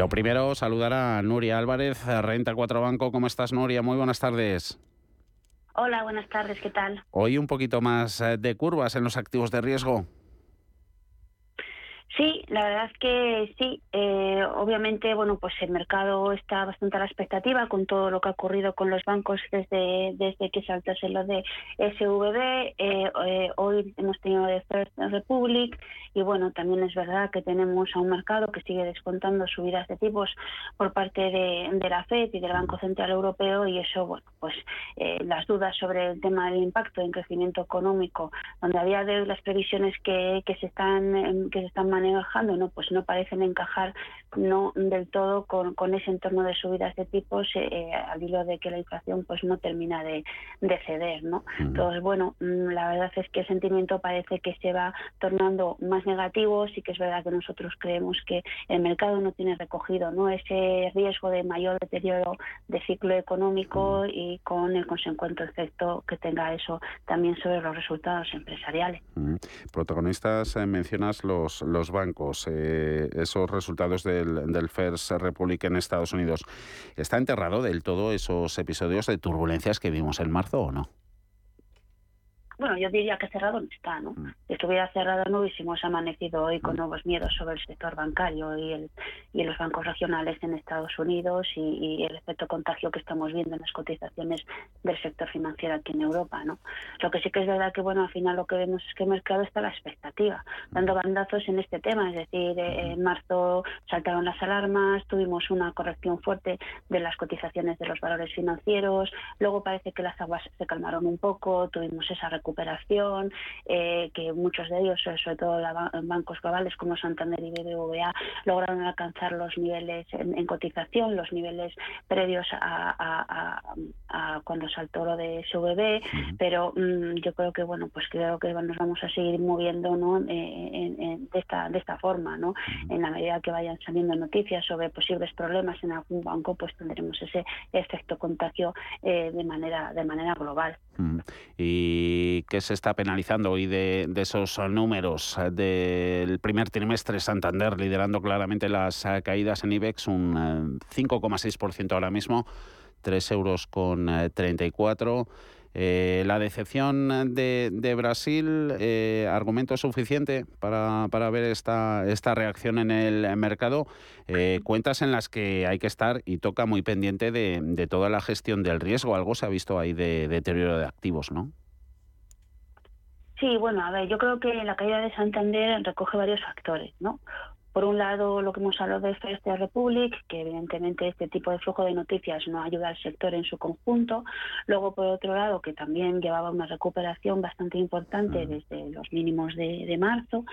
lo primero, saludar a Nuria Álvarez, Renta 4 Banco. ¿Cómo estás, Nuria? Muy buenas tardes. Hola, buenas tardes, ¿qué tal? Hoy un poquito más eh, de curvas en los activos de riesgo. Sí, la verdad es que sí. Eh, obviamente, bueno, pues el mercado está bastante a la expectativa con todo lo que ha ocurrido con los bancos desde desde que saltase lo de SVB. Eh, eh, hoy hemos tenido de First Republic y bueno, también es verdad que tenemos a un mercado que sigue descontando subidas de tipos por parte de, la Fed y del Banco Central Europeo y eso, bueno, pues las dudas sobre el tema del impacto en crecimiento económico, donde había las previsiones que, que se están que se están manejando, no, pues no parecen encajar no del todo con, con ese entorno de subidas de tipos eh, al hilo de que la inflación pues no termina de, de ceder, ¿no? Entonces, bueno, mm, la verdad es que el sentimiento parece que se va tornando más negativo, sí que es verdad que nosotros creemos que el mercado no tiene recogido, ¿no? Ese riesgo de mayor deterioro de ciclo económico y con el consecuente efecto que tenga eso también sobre los resultados empresariales. Protagonistas, eh, mencionas los, los bancos, eh, esos resultados del, First Republic en Estados Unidos. ¿Está enterrado del todo esos episodios de turbulencias que vimos en marzo o no? Bueno, yo diría que cerrado no está, ¿no? Mm. Si estuviera cerrado no hubiésemos amanecido hoy con mm. nuevos miedos sobre el sector bancario y, el, y los bancos regionales en Estados Unidos y, el efecto contagio que estamos viendo en las cotizaciones del sector financiero aquí en Europa, ¿no? Lo que sí que es verdad que, bueno, al final lo que vemos es que el mercado está a la expectativa, dando bandazos en este tema, es decir, eh, en marzo saltaron las alarmas, tuvimos una corrección fuerte de las cotizaciones de los valores financieros, luego parece que las aguas se calmaron un poco, tuvimos esa recuperación recuperación, eh, que muchos de ellos, sobre todo bancos globales como Santander y BBVA, lograron alcanzar los niveles en, cotización, los niveles previos a, cuando saltó lo de SVB, pero mm, yo creo que bueno, pues creo que nos vamos a seguir moviendo ¿no? Eh, de, esta, de esta forma, ¿no? En la medida que vayan saliendo noticias sobre posibles problemas en algún banco, pues tendremos ese efecto contagio eh, de manera de manera global. Y que se está penalizando hoy de, esos números del primer trimestre, Santander liderando claramente las caídas en IBEX, un 5,6% eh, ahora mismo, 3 euros con 34. Eh, eh, la decepción de, Brasil, argumento suficiente para, para, ver esta, esta reacción en el mercado. cuentas en las que hay que estar y toca muy pendiente de, de, toda la gestión del riesgo. Algo se ha visto ahí de deterioro de activos, ¿no? Sí, bueno, a ver, yo creo que la caída de Santander recoge varios factores, ¿no? Por un lado, lo que hemos hablado de First Republic, que evidentemente este tipo de flujo de noticias no ayuda al sector en su conjunto. Luego, por otro lado, que también llevaba una recuperación bastante importante desde los mínimos de, marzo.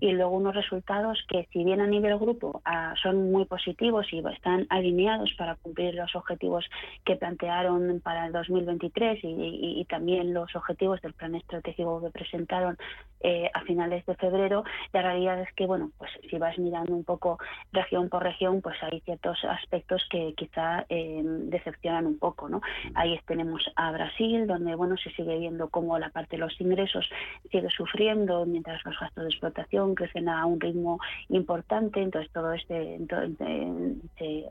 Y luego unos resultados que, si bien a nivel grupo ah, son muy positivos y están alineados para cumplir los objetivos que plantearon para el 2023 y, también los objetivos del plan estratégico que presentaron eh, a finales de febrero, la realidad es que, bueno, pues si vas mirando un poco región por región, pues hay ciertos aspectos que quizá eh, decepcionan un poco, ¿no? Ahí tenemos a Brasil, donde, bueno, se sigue viendo cómo la parte de los ingresos sigue sufriendo, mientras los gastos de explotación crecen a un ritmo importante, entonces todo este,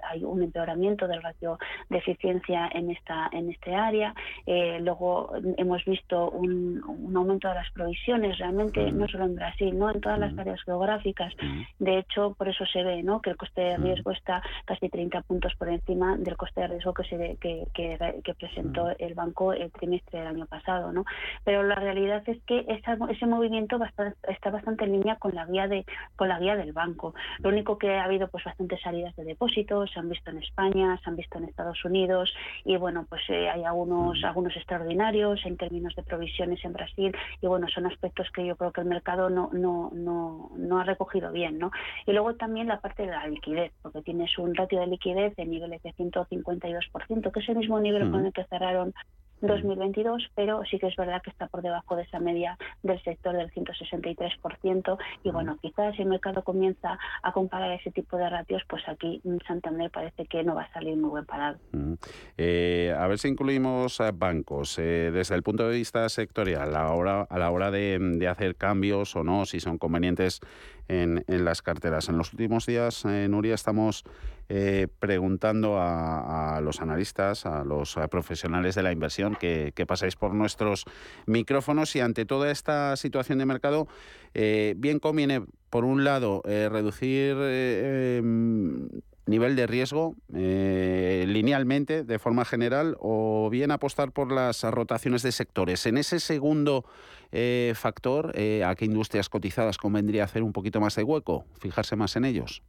hay un empeoramiento del ratio de eficiencia en esta, en este área. Eh, luego hemos visto un, aumento de las provisiones, realmente, no solo en Brasil, ¿no? En todas las áreas geográficas. De hecho, por eso se ve ¿no? que el coste de riesgo está casi 30 puntos por encima del coste de riesgo que, se, que, que, presentó el banco el trimestre del año pasado. ¿no? Pero la realidad es que ese movimiento está bastante en línea con la guía de con la guía del banco. Lo único que ha habido pues bastantes salidas de depósitos, se han visto en España, se han visto en Estados Unidos y bueno, pues eh, hay algunos algunos extraordinarios en términos de provisiones en Brasil y bueno, son aspectos que yo creo que el mercado no no no, no ha recogido bien, ¿no? Y luego también la parte de la liquidez, porque tienes un ratio de liquidez de niveles de 152%, que es el mismo nivel con el que cerraron 2022, pero sí que es verdad que está por debajo de esa media del sector del 163%. Y bueno, quizás si el mercado comienza a comparar ese tipo de ratios, pues aquí Santander parece que no va a salir muy buen parado. Eh, a ver si incluimos bancos eh, desde el punto de vista sectorial, a la hora, a la hora de, hacer cambios o no, si son convenientes en, las carteras. En los últimos días, eh, Nuria, estamos eh, preguntando a, los analistas, a los profesionales de la inversión que, pasáis por nuestros micrófonos y ante toda esta situación de mercado, eh, bien conviene, por un lado, reducir em, nivel de riesgo linealmente, de forma general, o bien apostar por las rotaciones de sectores. En ese segundo eh, factor, eh, ¿a qué industrias cotizadas convendría hacer un poquito más de hueco, fijarse más en ellos?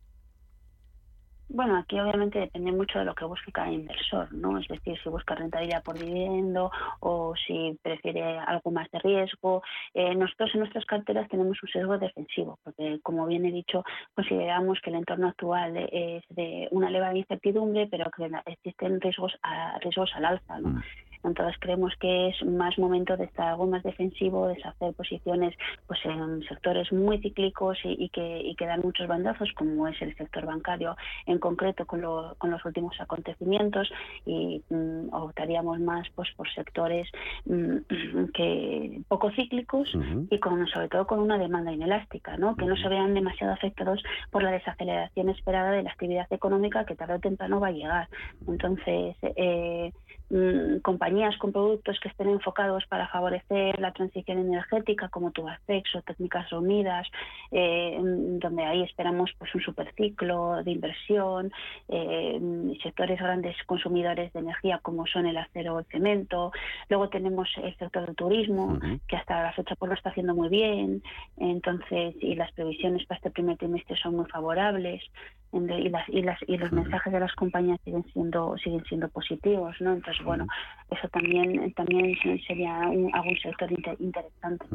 Bueno, aquí obviamente depende mucho de lo que busque cada inversor, ¿no? Es decir, si busca rentabilidad por dividendo o si prefiere algo más de riesgo. Eh, nosotros en nuestras carteras tenemos un sesgo defensivo, porque como bien he dicho, consideramos que el entorno actual es de una elevada incertidumbre, pero que existen riesgos, a, riesgos al alza, ¿no? Mm. Entonces creemos que es más momento de estar algo más defensivo, de hacer posiciones pues en sectores muy cíclicos y, que, dan muchos bandazos, como es el sector bancario en concreto con, los últimos acontecimientos y mm, optaríamos más pues por sectores mm, que poco cíclicos y con sobre todo con una demanda inelástica, ¿no? que no se vean demasiado afectados por la desaceleración esperada de la actividad económica que tarde o temprano va a llegar. Entonces, eh, Mm, compañías con productos que estén enfocados para favorecer la transición energética como Tubacex o Técnicas Reunidas, eh, donde ahí esperamos pues un superciclo de inversión, eh, sectores grandes consumidores de energía como son el acero o el cemento. Luego tenemos el sector del turismo, que hasta la fecha pues lo está haciendo muy bien, entonces y las previsiones para este primer trimestre son muy favorables y las y las y los mensajes de las compañías siguen siendo siguen siendo positivos no entonces bueno eso también también sería un, algún sector interesante.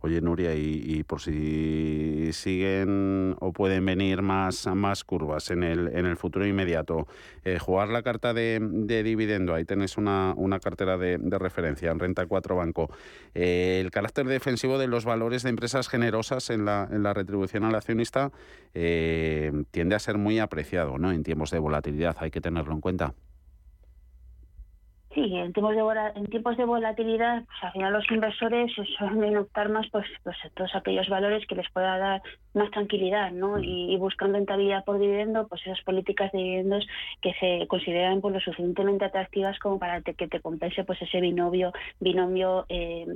Oye Nuria y, por si siguen o pueden venir más más curvas en el en el futuro inmediato eh, jugar la carta de, dividendo ahí tenéis una, una cartera de, referencia en renta 4 banco. Eh, el carácter defensivo de los valores de empresas generosas en la en la retribución al accionista eh, tiende a ser muy apreciado ¿no? en tiempos de volatilidad, hay que tenerlo en cuenta. Sí, en tiempos de, en tiempos de volatilidad, pues al final los inversores suelen optar más pues, pues todos aquellos valores que les pueda dar más tranquilidad, ¿no? Y, buscan rentabilidad por dividendo, pues esas políticas de dividendos que se consideran pues lo suficientemente atractivas como para que te compense pues ese binomio binomio eh,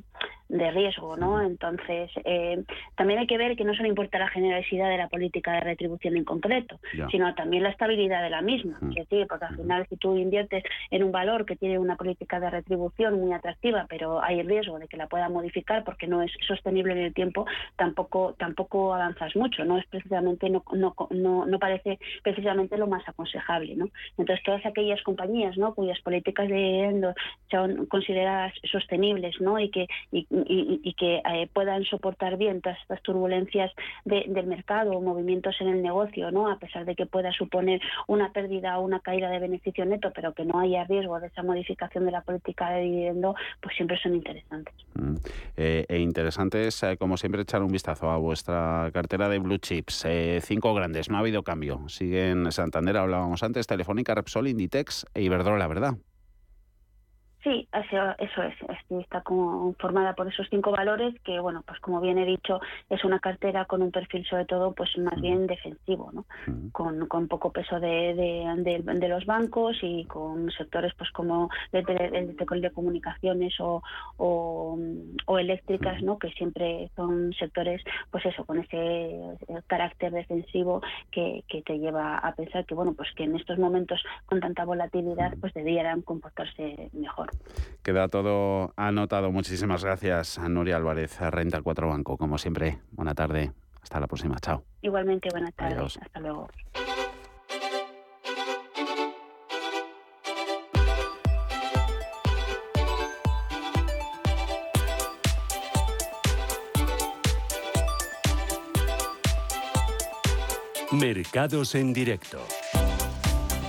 de riesgo, ¿no? Entonces eh, también hay que ver que no solo importa la generosidad de la política de retribución en concreto, sino también la estabilidad de la misma. Es decir, porque al final si tú inviertes en un valor que tiene una política de retribución muy atractiva, pero hay el riesgo de que la pueda modificar porque no es sostenible en el tiempo, tampoco tampoco avanzas mucho, no es precisamente no no, no, no parece precisamente lo más aconsejable, ¿no? Entonces todas aquellas compañías, ¿no? cuyas políticas de son consideradas sostenibles, ¿no? y que y, y, que eh, puedan soportar bien todas estas turbulencias del mercado o movimientos en el negocio, ¿no? A pesar de que pueda suponer una pérdida o una caída de beneficio neto, pero que no haya riesgo de esa modificación de la política de dividendo, pues siempre son interesantes. Mm. Eh, e interesantes, eh, como siempre, echar un vistazo a vuestra cartera de blue chips. Eh, cinco grandes, no ha habido cambio. Siguen Santander, hablábamos antes, Telefónica, Repsol, Inditex e Iberdrola, ¿verdad? Sí, eso, eso es. Está como formada por esos cinco valores que, bueno, pues como bien he dicho, es una cartera con un perfil sobre todo, pues más bien defensivo, ¿no? Con, con poco peso de, de, de, los bancos y con sectores, pues como de, comunicaciones o, o, eléctricas, ¿no? Que siempre son sectores, pues eso, con ese carácter defensivo que, que te lleva a pensar que, bueno, pues que en estos momentos con tanta volatilidad, pues debieran comportarse mejor. Queda todo anotado. Muchísimas gracias a Nuria Álvarez, a Renta 4 Banco. Como siempre, buena tarde. Hasta la próxima. Chao. Igualmente, buenas tardes. Hasta luego. Mercados en directo.